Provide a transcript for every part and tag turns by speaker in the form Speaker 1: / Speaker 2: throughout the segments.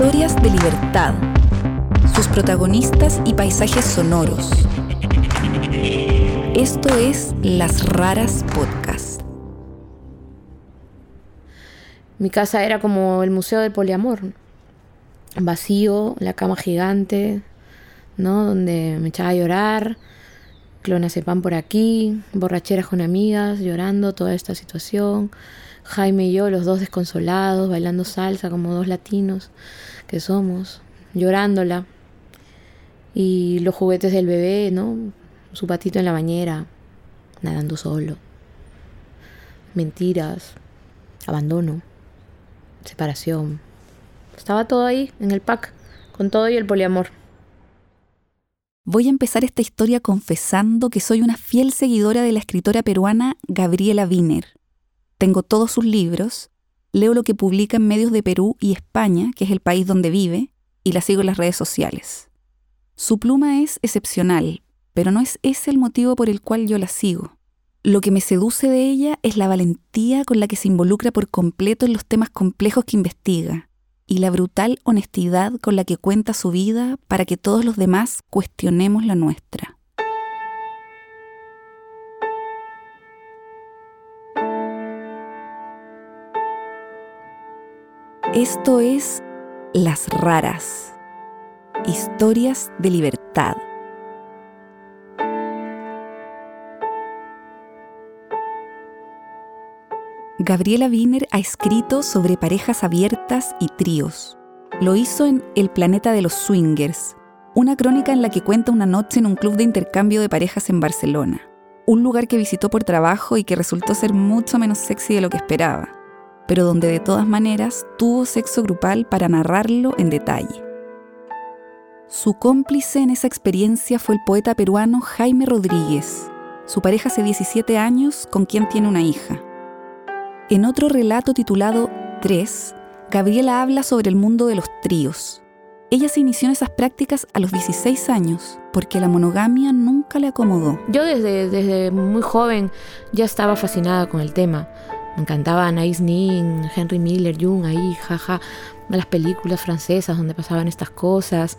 Speaker 1: Historias de libertad. Sus protagonistas y paisajes sonoros. Esto es Las Raras Podcast.
Speaker 2: Mi casa era como el museo del poliamor. Vacío, la cama gigante, ¿no? Donde me echaba a llorar, pan por aquí, borracheras con amigas, llorando toda esta situación. Jaime y yo, los dos desconsolados, bailando salsa como dos latinos que somos, llorándola. Y los juguetes del bebé, ¿no? Su patito en la bañera, nadando solo. Mentiras, abandono, separación. Estaba todo ahí, en el pack, con todo y el poliamor.
Speaker 1: Voy a empezar esta historia confesando que soy una fiel seguidora de la escritora peruana Gabriela Wiener tengo todos sus libros, leo lo que publica en medios de Perú y España, que es el país donde vive, y la sigo en las redes sociales. Su pluma es excepcional, pero no es ese el motivo por el cual yo la sigo. Lo que me seduce de ella es la valentía con la que se involucra por completo en los temas complejos que investiga y la brutal honestidad con la que cuenta su vida para que todos los demás cuestionemos la nuestra. Esto es Las Raras, historias de libertad. Gabriela Wiener ha escrito sobre parejas abiertas y tríos. Lo hizo en El planeta de los swingers, una crónica en la que cuenta una noche en un club de intercambio de parejas en Barcelona, un lugar que visitó por trabajo y que resultó ser mucho menos sexy de lo que esperaba pero donde de todas maneras tuvo sexo grupal para narrarlo en detalle. Su cómplice en esa experiencia fue el poeta peruano Jaime Rodríguez, su pareja hace 17 años con quien tiene una hija. En otro relato titulado Tres, Gabriela habla sobre el mundo de los tríos. Ella se inició en esas prácticas a los 16 años porque la monogamia nunca le acomodó.
Speaker 2: Yo desde, desde muy joven ya estaba fascinada con el tema. Me encantaba Anais Nin, Henry Miller, Jung, ahí, jaja, las películas francesas donde pasaban estas cosas.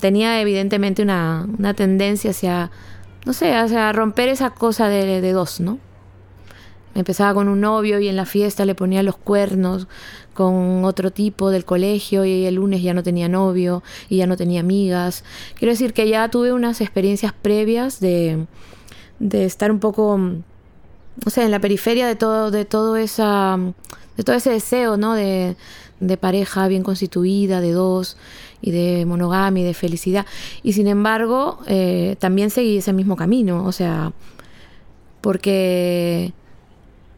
Speaker 2: Tenía evidentemente una, tendencia hacia, no sé, hacia romper esa cosa de, de dos, ¿no? Empezaba con un novio y en la fiesta le ponía los cuernos con otro tipo del colegio y el lunes ya no tenía novio y ya no tenía amigas. Quiero decir que ya tuve unas experiencias previas de, de estar un poco o sea, en la periferia de todo, de todo esa, de todo ese deseo, ¿no? De, de pareja bien constituida, de dos, y de monogamia y de felicidad. Y sin embargo, eh, también seguí ese mismo camino, o sea, porque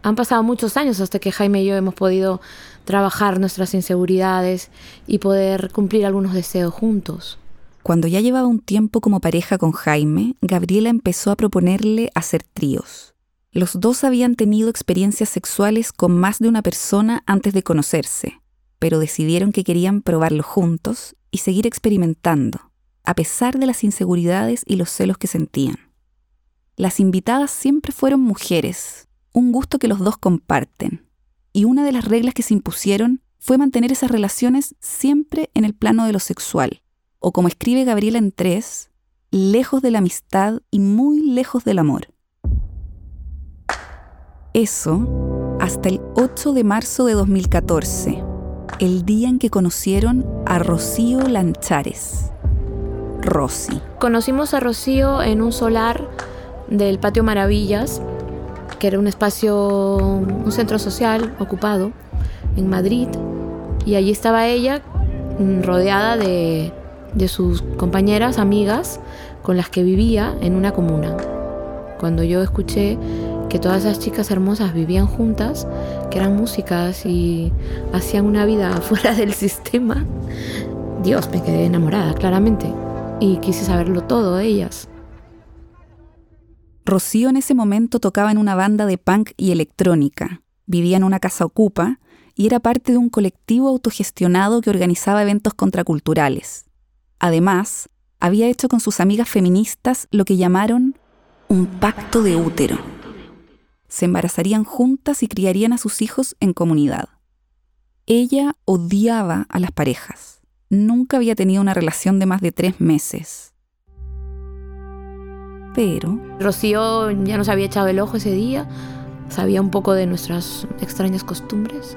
Speaker 2: han pasado muchos años hasta que Jaime y yo hemos podido trabajar nuestras inseguridades y poder cumplir algunos deseos juntos.
Speaker 1: Cuando ya llevaba un tiempo como pareja con Jaime, Gabriela empezó a proponerle hacer tríos. Los dos habían tenido experiencias sexuales con más de una persona antes de conocerse, pero decidieron que querían probarlo juntos y seguir experimentando, a pesar de las inseguridades y los celos que sentían. Las invitadas siempre fueron mujeres, un gusto que los dos comparten, y una de las reglas que se impusieron fue mantener esas relaciones siempre en el plano de lo sexual, o como escribe Gabriela en tres, lejos de la amistad y muy lejos del amor. Eso hasta el 8 de marzo de 2014, el día en que conocieron a Rocío Lanchares. Rosy.
Speaker 2: Conocimos a Rocío en un solar del Patio Maravillas, que era un espacio, un centro social ocupado en Madrid. Y allí estaba ella mm, rodeada de, de sus compañeras, amigas, con las que vivía en una comuna. Cuando yo escuché que todas esas chicas hermosas vivían juntas, que eran músicas y hacían una vida fuera del sistema, Dios, me quedé enamorada, claramente, y quise saberlo todo de ellas.
Speaker 1: Rocío en ese momento tocaba en una banda de punk y electrónica, vivía en una casa ocupa y era parte de un colectivo autogestionado que organizaba eventos contraculturales. Además, había hecho con sus amigas feministas lo que llamaron un pacto de útero se embarazarían juntas y criarían a sus hijos en comunidad. Ella odiaba a las parejas. nunca había tenido una relación de más de tres meses. Pero...
Speaker 2: Rocío ya nos había echado el ojo ese día, sabía un poco de nuestras extrañas costumbres.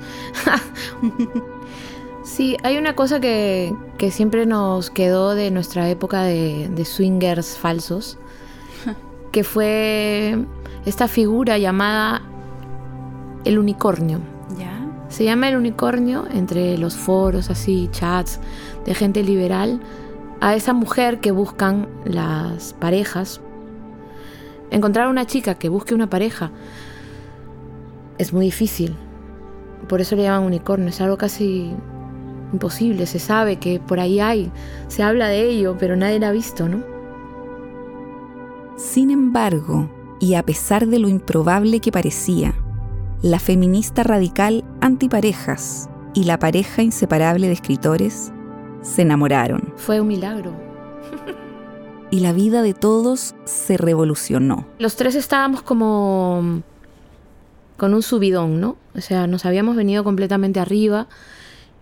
Speaker 2: sí, hay una cosa que, siempre nos quedó de nuestra época de, de swingers falsos, que fue esta figura llamada el unicornio. Se llama el unicornio entre los foros, así, chats de gente liberal, a esa mujer que buscan las parejas. Encontrar una chica que busque una pareja es muy difícil. Por eso le llaman unicornio. Es algo casi imposible. Se sabe que por ahí hay. Se habla de ello, pero nadie la ha visto, ¿no?
Speaker 1: Sin embargo, y a pesar de lo improbable que parecía, la feminista radical antiparejas y la pareja inseparable de escritores se enamoraron.
Speaker 2: Fue un milagro.
Speaker 1: y la vida de todos se revolucionó.
Speaker 2: Los tres estábamos como con un subidón, ¿no? O sea, nos habíamos venido completamente arriba,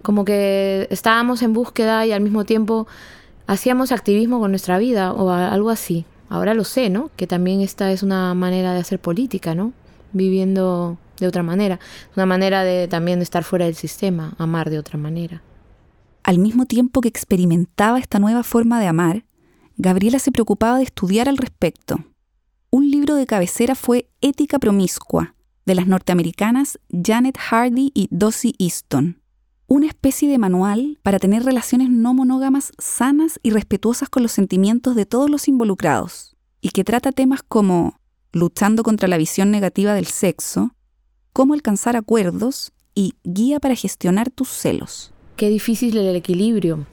Speaker 2: como que estábamos en búsqueda y al mismo tiempo hacíamos activismo con nuestra vida o algo así. Ahora lo sé, ¿no? Que también esta es una manera de hacer política, ¿no? Viviendo de otra manera. Una manera de también de estar fuera del sistema, amar de otra manera.
Speaker 1: Al mismo tiempo que experimentaba esta nueva forma de amar, Gabriela se preocupaba de estudiar al respecto. Un libro de cabecera fue Ética Promiscua, de las norteamericanas Janet Hardy y Dossie Easton. Una especie de manual para tener relaciones no monógamas sanas y respetuosas con los sentimientos de todos los involucrados, y que trata temas como luchando contra la visión negativa del sexo, cómo alcanzar acuerdos y guía para gestionar tus celos.
Speaker 2: Qué difícil el equilibrio.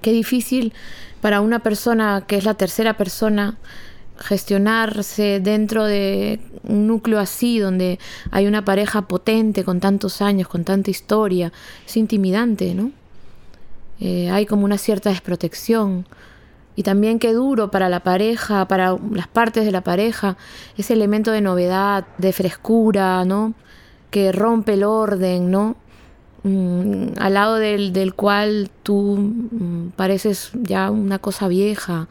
Speaker 2: Qué difícil para una persona que es la tercera persona gestionarse dentro de un núcleo así, donde hay una pareja potente con tantos años, con tanta historia. Es intimidante, ¿no? Eh, hay como una cierta desprotección. Y también qué duro para la pareja, para las partes de la pareja, ese elemento de novedad, de frescura, ¿no? que rompe el orden, ¿no? Mm, al lado del, cual tú mm, pareces ya una cosa vieja,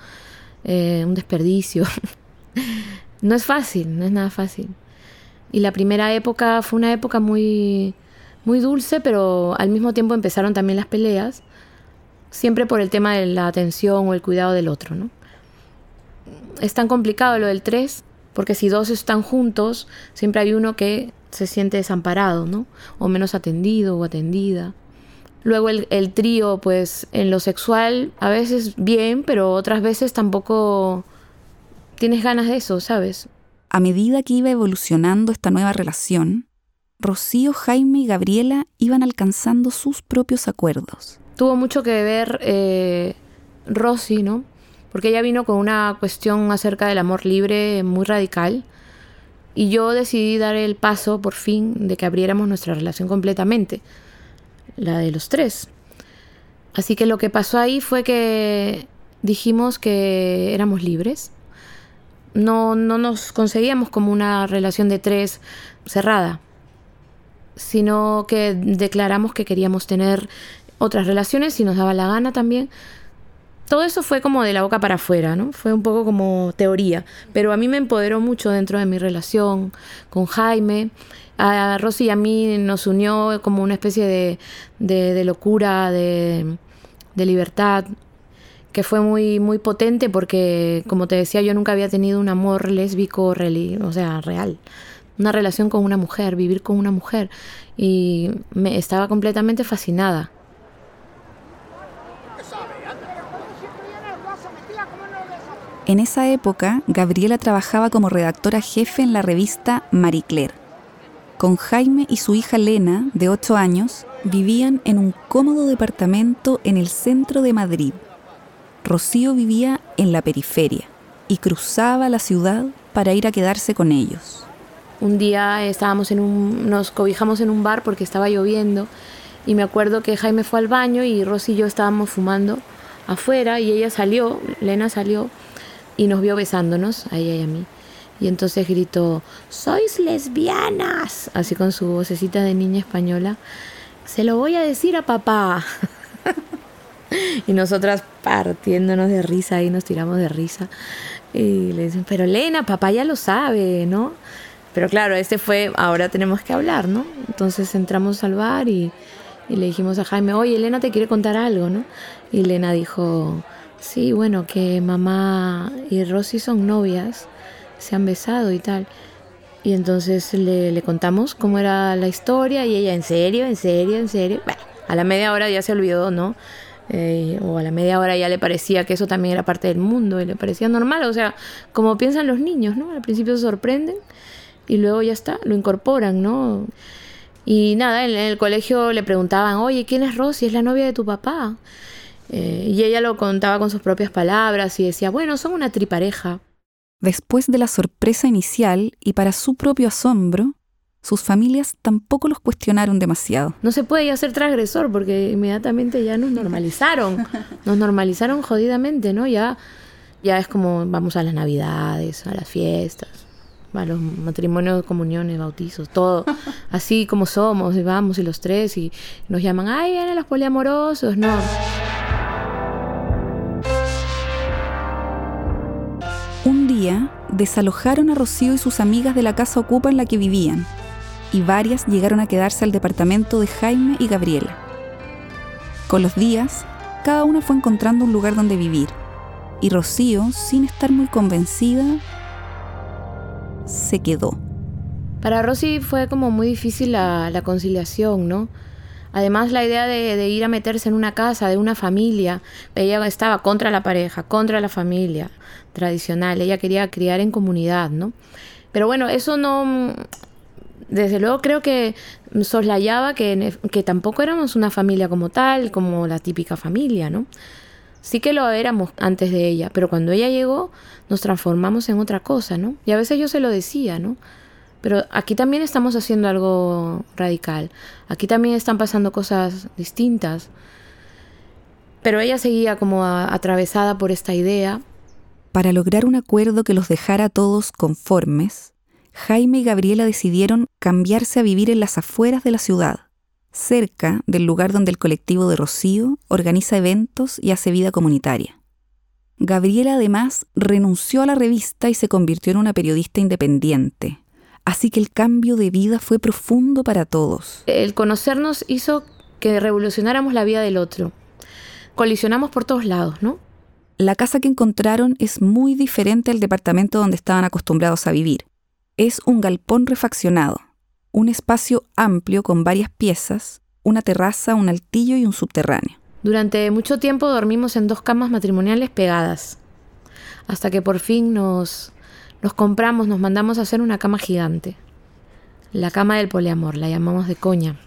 Speaker 2: eh, un desperdicio. no es fácil, no es nada fácil. Y la primera época fue una época muy, muy dulce, pero al mismo tiempo empezaron también las peleas, siempre por el tema de la atención o el cuidado del otro, ¿no? Es tan complicado lo del 3, porque si dos están juntos, siempre hay uno que se siente desamparado, ¿no? O menos atendido o atendida. Luego el, el, trío, pues en lo sexual, a veces bien, pero otras veces tampoco tienes ganas de eso, ¿sabes?
Speaker 1: A medida que iba evolucionando esta nueva relación, Rocío, Jaime y Gabriela iban alcanzando sus propios acuerdos.
Speaker 2: Tuvo mucho que ver eh, Rosy, ¿no? Porque ella vino con una cuestión acerca del amor libre muy radical y yo decidí dar el paso, por fin, de que abriéramos nuestra relación completamente, la de los tres. Así que lo que pasó ahí fue que dijimos que éramos libres. No, no nos conseguíamos como una relación de tres cerrada, sino que declaramos que queríamos tener otras relaciones si nos daba la gana también, todo eso fue como de la boca para afuera, ¿no? Fue un poco como teoría, pero a mí me empoderó mucho dentro de mi relación con Jaime. A Rosy y a mí nos unió como una especie de, de, locura, de, de, libertad, que fue muy, muy potente porque, como te decía, yo nunca había tenido un amor lésbico, o sea, real. Una relación con una mujer, vivir con una mujer. Y me estaba completamente fascinada.
Speaker 1: En esa época, Gabriela trabajaba como redactora jefe en la revista Marie Claire. Con Jaime y su hija Lena, de 8 años, vivían en un cómodo departamento en el centro de Madrid. Rocío vivía en la periferia y cruzaba la ciudad para ir a quedarse con ellos.
Speaker 2: Un día estábamos en un, nos cobijamos en un bar porque estaba lloviendo y me acuerdo que Jaime fue al baño y Rosy y yo estábamos fumando afuera y ella salió, Lena salió y nos vio besándonos, a ella y a mí. Y entonces gritó, sois lesbianas, así con su vocecita de niña española. Se lo voy a decir a papá. y nosotras partiéndonos de risa y nos tiramos de risa. Y le dicen, pero Elena, papá ya lo sabe, ¿no? Pero claro, este fue, ahora tenemos que hablar, ¿no? Entonces entramos al bar y, y le dijimos a Jaime, oye, Elena te quiere contar algo, ¿no? Y Elena dijo, sí, bueno, que mamá y Rosy son novias, se han besado y tal. Y entonces le, le, contamos cómo era la historia y ella, ¿en serio? ¿En serio? ¿En serio? Bueno, a la media hora ya se olvidó, ¿no? Eh, o a la media hora ya le parecía que eso también era parte del mundo y le parecía normal, o sea, como piensan los niños, ¿no? Al principio se sorprenden y luego ya está, lo incorporan, ¿no? Y nada, en, el colegio le preguntaban, oye, ¿quién es Rosy? Es la novia de tu papá. Eh, y ella lo contaba con sus propias palabras y decía, bueno, son una tripareja.
Speaker 1: Después de la sorpresa inicial y para su propio asombro, sus familias tampoco los cuestionaron demasiado.
Speaker 2: No se puede ya ser transgresor porque inmediatamente ya nos normalizaron. Nos normalizaron jodidamente, ¿no? Ya, ya es como vamos a las navidades, a las fiestas, a los matrimonios, comuniones, bautizos, todo. Así como somos, y vamos y los tres y nos llaman, ay, vienen los poliamorosos, no.
Speaker 1: Desalojaron a Rocío y sus amigas de la casa ocupa en la que vivían, y varias llegaron a quedarse al departamento de Jaime y Gabriela. Con los días, cada una fue encontrando un lugar donde vivir, y Rocío, sin estar muy convencida, se quedó.
Speaker 2: Para Rosy fue como muy difícil la conciliación, ¿no? Además, la idea de, ir a meterse en una casa, de una familia, ella estaba contra la pareja, contra la familia tradicional, ella quería criar en comunidad, ¿no? Pero bueno, eso no, desde luego creo que soslayaba que tampoco éramos una familia como tal, como la típica familia, ¿no? Sí que lo éramos antes de ella, pero cuando ella llegó nos transformamos en otra cosa, ¿no? Y a veces yo se lo decía, ¿no? Pero aquí también estamos haciendo algo radical. Aquí también están pasando cosas distintas. Pero ella seguía como atravesada por esta idea.
Speaker 1: Para lograr un acuerdo que los dejara a todos conformes, Jaime y Gabriela decidieron cambiarse a vivir en las afueras de la ciudad, cerca del lugar donde el colectivo de Rocío organiza eventos y hace vida comunitaria. Gabriela además renunció a la revista y se convirtió en una periodista independiente, así que el cambio de vida fue profundo para todos.
Speaker 2: El conocernos hizo que revolucionáramos la vida del otro. Colisionamos por todos lados, ¿no?
Speaker 1: La casa que encontraron es muy diferente al departamento donde estaban acostumbrados a vivir es un galpón refaccionado, un espacio amplio con varias piezas, una terraza, un altillo y un subterráneo.
Speaker 2: Durante mucho tiempo dormimos en dos camas matrimoniales pegadas, hasta que por fin nos, nos compramos, nos mandamos a hacer una cama gigante. La cama del poliamor, la llamamos de coña.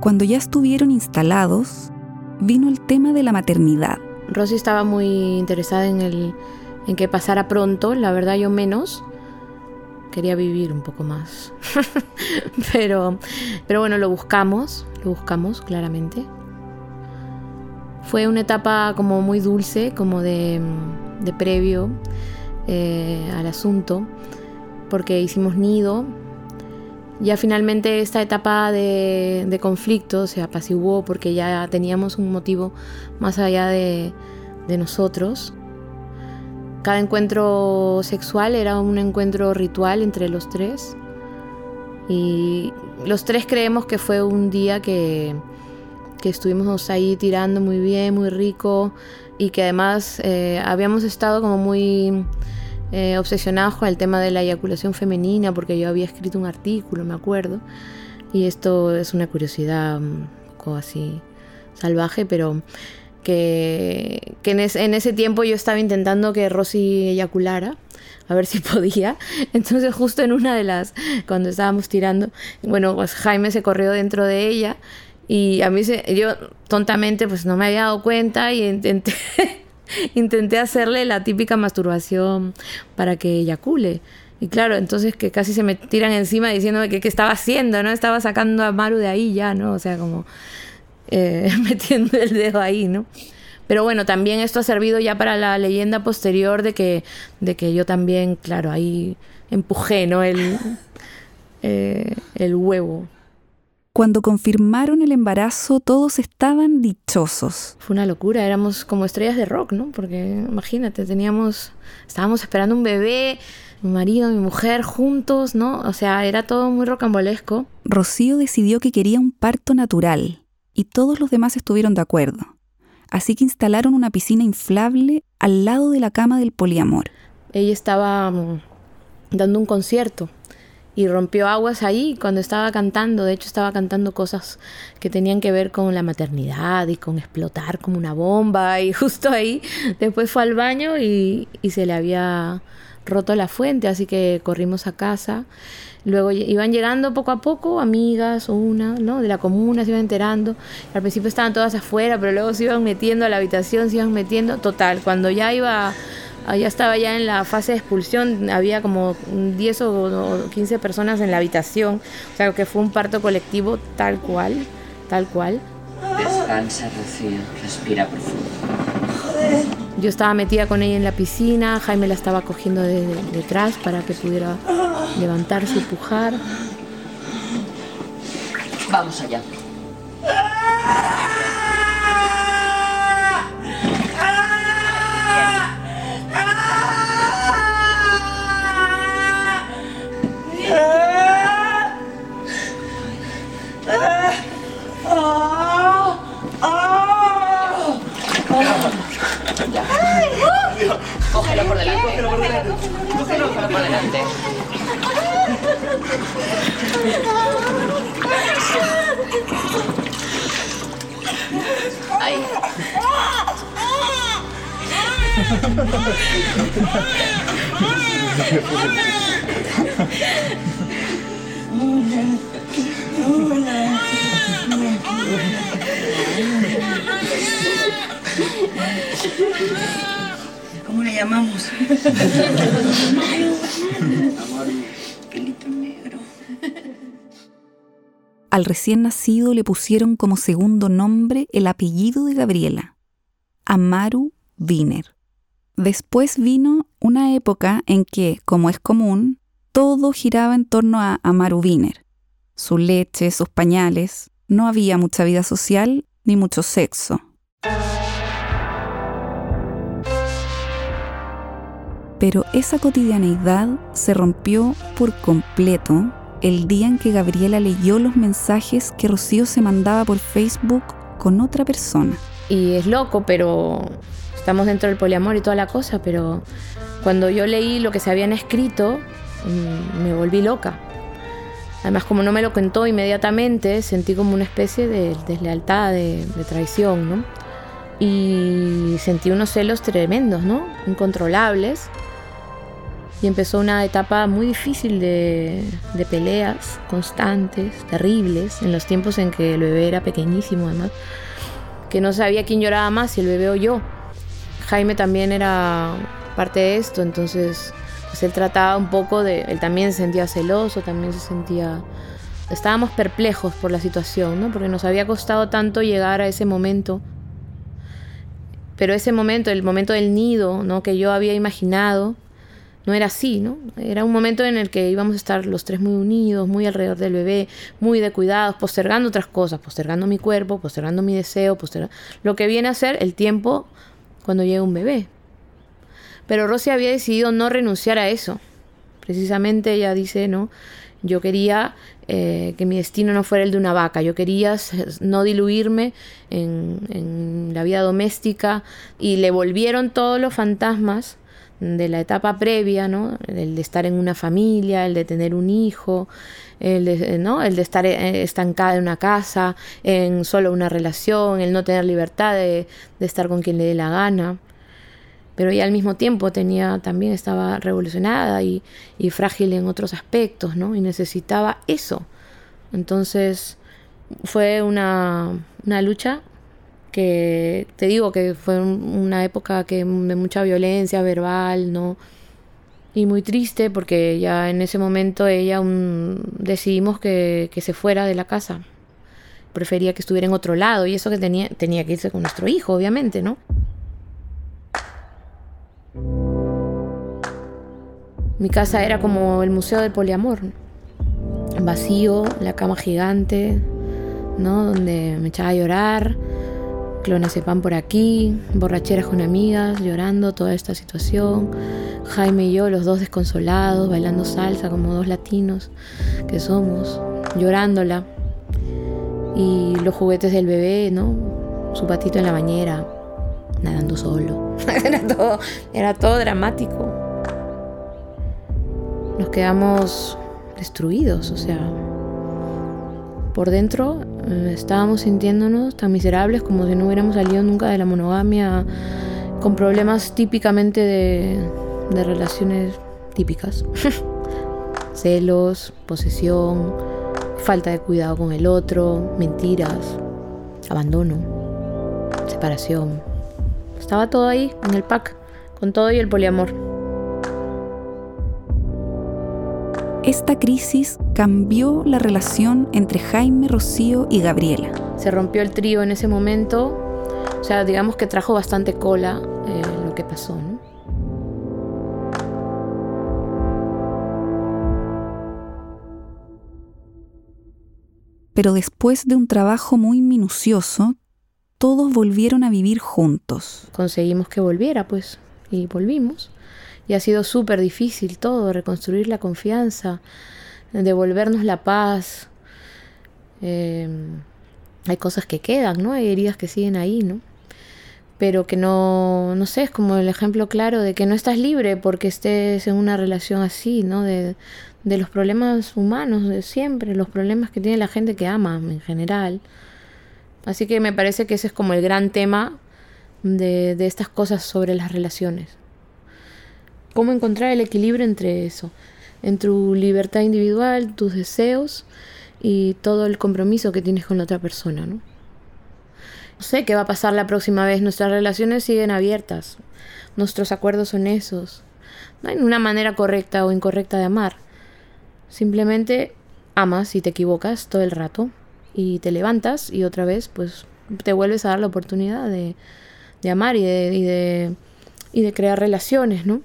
Speaker 1: Cuando ya estuvieron instalados, vino el tema de la maternidad.
Speaker 2: Rosy estaba muy interesada en, el, en que pasara pronto, la verdad yo menos. Quería vivir un poco más. pero, pero bueno, lo buscamos, lo buscamos claramente. Fue una etapa como muy dulce, como de, previo eh, al asunto, porque hicimos nido, ya finalmente esta etapa de, conflicto se apaciguó porque ya teníamos un motivo más allá de nosotros. Cada encuentro sexual era un encuentro ritual entre los tres. Y los tres creemos que fue un día que, que estuvimos ahí tirando muy bien, muy rico y que además eh, habíamos estado como muy eh, obsesionados con el tema de la eyaculación femenina, porque yo había escrito un artículo, me acuerdo, y esto es una curiosidad un poco así salvaje, pero que, que en, en, ese tiempo yo estaba intentando que Rosy eyaculara, a ver si podía. Entonces justo en una de las, cuando estábamos tirando, bueno, pues Jaime se corrió dentro de ella y a mí se, yo tontamente pues no me había dado cuenta y intenté intenté hacerle la típica masturbación para que eyacule. Y claro, entonces que casi se me tiran encima diciéndome que qué estaba haciendo, ¿no? Estaba sacando a Maru de ahí ya, ¿no? O sea, como eh, metiendo el dedo ahí, ¿no? Pero bueno, también esto ha servido ya para la leyenda posterior de que, de que yo también, claro, ahí empujé, ¿no? El, eh, el huevo.
Speaker 1: Cuando confirmaron el embarazo, todos estaban dichosos.
Speaker 2: Fue una locura, éramos como estrellas de rock, ¿no? Porque imagínate, teníamos, estábamos esperando un bebé, mi marido, mi mujer juntos, ¿no? O sea, era todo muy rocambolesco.
Speaker 1: Rocío decidió que quería un parto natural y todos los demás estuvieron de acuerdo. Así que instalaron una piscina inflable al lado de la cama del poliamor.
Speaker 2: Ella estaba mm, dando un concierto y rompió aguas ahí cuando estaba cantando. De hecho, estaba cantando cosas que tenían que ver con la maternidad y con explotar como una bomba. Y justo ahí, después fue al baño y, y se le había roto la fuente, así que corrimos a casa. Luego iban llegando poco a poco amigas una, ¿no? De la comuna se iban enterando. Al principio estaban todas afuera, pero luego se iban metiendo a la habitación, se iban metiendo. Total, cuando ya iba ya estaba ya en la fase de expulsión, había como 10 o 15 personas en la habitación, o sea que fue un parto colectivo tal cual, tal cual.
Speaker 3: Descansa, Rocío, respira profundo.
Speaker 2: Yo estaba metida con ella en la piscina, Jaime la estaba cogiendo de, detrás para que pudiera levantarse y pujar.
Speaker 3: Vamos allá. Ahí.
Speaker 4: ¿Cómo le llamamos? Amor,
Speaker 1: Al recién nacido le pusieron como segundo nombre el apellido de Gabriela, Amaru Wiener. Después vino una época en que, como es común, todo giraba en torno a Amaru Wiener. Su leche, sus pañales, no había mucha vida social ni mucho sexo. Pero esa cotidianeidad se rompió por completo el día en que Gabriela leyó los mensajes que Rocío se mandaba por Facebook con otra persona.
Speaker 2: Y es loco, pero estamos dentro del poliamor y toda la cosa, pero cuando yo leí lo que se habían escrito, mm, me volví loca. Además, como no me lo contó inmediatamente, sentí como una especie de deslealtad, de, de traición, ¿no? Y sentí unos celos tremendos, ¿no? Incontrolables y empezó una etapa muy difícil de, peleas constantes, terribles, en los tiempos en que el bebé era pequeñísimo además, que no sabía quién lloraba más, si el bebé o yo. Jaime también era parte de esto, entonces pues él trataba un poco de, él también se sentía celoso, también se sentía, estábamos perplejos por la situación, ¿no? porque nos había costado tanto llegar a ese momento pero ese momento, el momento del nido, ¿no? que yo había imaginado, no era así, ¿no? Era un momento en el que íbamos a estar los tres muy unidos, muy alrededor del bebé, muy de cuidados, postergando otras cosas, postergando mi cuerpo, postergando mi deseo, postergando lo que viene a ser el tiempo cuando llega un bebé. Pero Rosy había decidido no renunciar a eso. Precisamente ella dice, ¿no? Yo quería eh, que mi destino no fuera el de una vaca, yo quería no diluirme en, en la vida doméstica y le volvieron todos los fantasmas de la etapa previa, ¿no? El de estar en una familia, el de tener un hijo, el de, ¿no? el de estar eh, estancada en una casa, en solo una relación, el no tener libertad de, estar con quien le dé la gana. Pero ella al mismo tiempo tenía, también estaba revolucionada y, y frágil en otros aspectos, ¿no? Y necesitaba eso. Entonces fue una, una lucha que te digo que fue una época que de mucha violencia verbal, ¿no? Y muy triste porque ya en ese momento ella decidimos que, que, se fuera de la casa. Prefería que estuviera en otro lado y eso que tenía, tenía que irse con nuestro hijo, obviamente, ¿no? Mi casa era como el museo del poliamor. Vacío, la cama gigante, ¿no? Donde me echaba a llorar, clonazepam por aquí, borracheras con amigas, llorando toda esta situación. Jaime y yo, los dos desconsolados, bailando salsa como dos latinos que somos, llorándola. Y los juguetes del bebé, ¿no? Su patito en la bañera, nadando solo. era, todo, era todo dramático. Nos quedamos destruidos, o sea, por dentro eh, estábamos sintiéndonos tan miserables como si no hubiéramos salido nunca de la monogamia, con problemas típicamente de, de relaciones típicas. Celos, posesión, falta de cuidado con el otro, mentiras, abandono, separación. Estaba todo ahí en el pack, con todo y el poliamor.
Speaker 1: Esta crisis cambió la relación entre Jaime, Rocío y Gabriela.
Speaker 2: Se rompió el trío en ese momento, o sea, digamos que trajo bastante cola eh, lo que pasó, ¿no?
Speaker 1: Pero después de un trabajo muy minucioso, todos volvieron a vivir juntos.
Speaker 2: Conseguimos que volviera, pues, y volvimos. Y ha sido súper difícil todo, reconstruir la confianza, devolvernos la paz. Em, hay cosas que quedan, ¿no? Hay heridas que siguen ahí, ¿no? Pero que no, no sé, es como el ejemplo claro de que no estás libre porque estés en una relación así, ¿no? De, de los problemas humanos de siempre, los problemas que tiene la gente que ama en general. Así que me parece que ese es como el gran tema de, de estas cosas sobre las relaciones cómo encontrar el equilibrio entre eso, entre tu libertad individual, tus deseos y todo el compromiso que tienes con la otra persona, ¿no? No sé qué va a pasar la próxima vez, nuestras relaciones siguen abiertas, nuestros acuerdos son esos. No hay una manera correcta o incorrecta de amar. Simplemente amas y te equivocas todo el rato y te levantas y otra vez pues te vuelves a dar la oportunidad de, de amar y y de, y de crear relaciones, ¿no?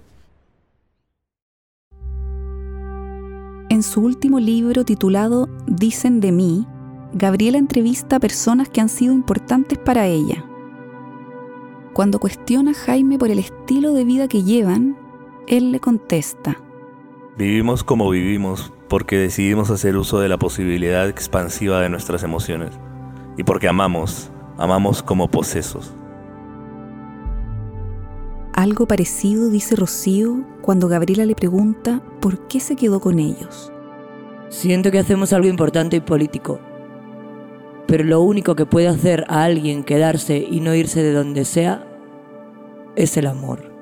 Speaker 1: En su último libro titulado Dicen de mí, Gabriela entrevista a personas que han sido importantes para ella. Cuando cuestiona a Jaime por el estilo de vida que llevan, él le contesta.
Speaker 5: Vivimos como vivimos porque decidimos hacer uso de la posibilidad expansiva de nuestras emociones y porque amamos, amamos como posesos.
Speaker 1: Algo parecido dice Rocío cuando Gabriela le pregunta por qué se quedó con ellos.
Speaker 6: Siento que hacemos algo importante y político, pero lo único que puede hacer a alguien quedarse y no irse de donde sea es el amor.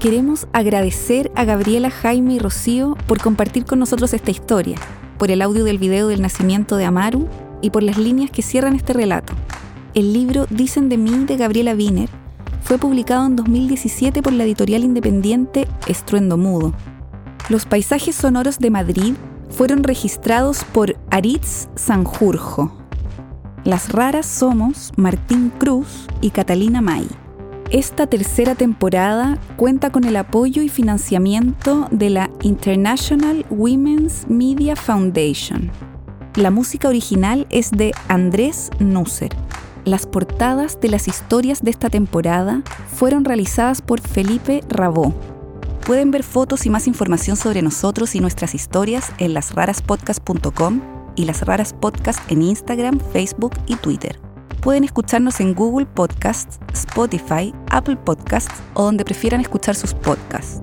Speaker 1: Queremos agradecer a Gabriela, Jaime y Rocío por compartir con nosotros esta historia, por el audio del video del nacimiento de Amaru y por las líneas que cierran este relato. El libro Dicen de mí de Gabriela Wiener fue publicado en 2017 por la editorial independiente Estruendo Mudo. Los paisajes sonoros de Madrid fueron registrados por Aritz Sanjurjo. Las raras somos Martín Cruz y Catalina May. Esta tercera temporada cuenta con el apoyo y financiamiento de la International Women's Media Foundation. La música original es de Andrés Nusser. Las portadas de las historias de esta temporada fueron realizadas por Felipe Rabó. Pueden ver fotos y más información sobre nosotros y nuestras historias en lasraraspodcast.com y Las Raras Podcast en Instagram, Facebook y Twitter pueden escucharnos en Google Podcasts, Spotify, Apple Podcasts o donde prefieran escuchar sus podcasts.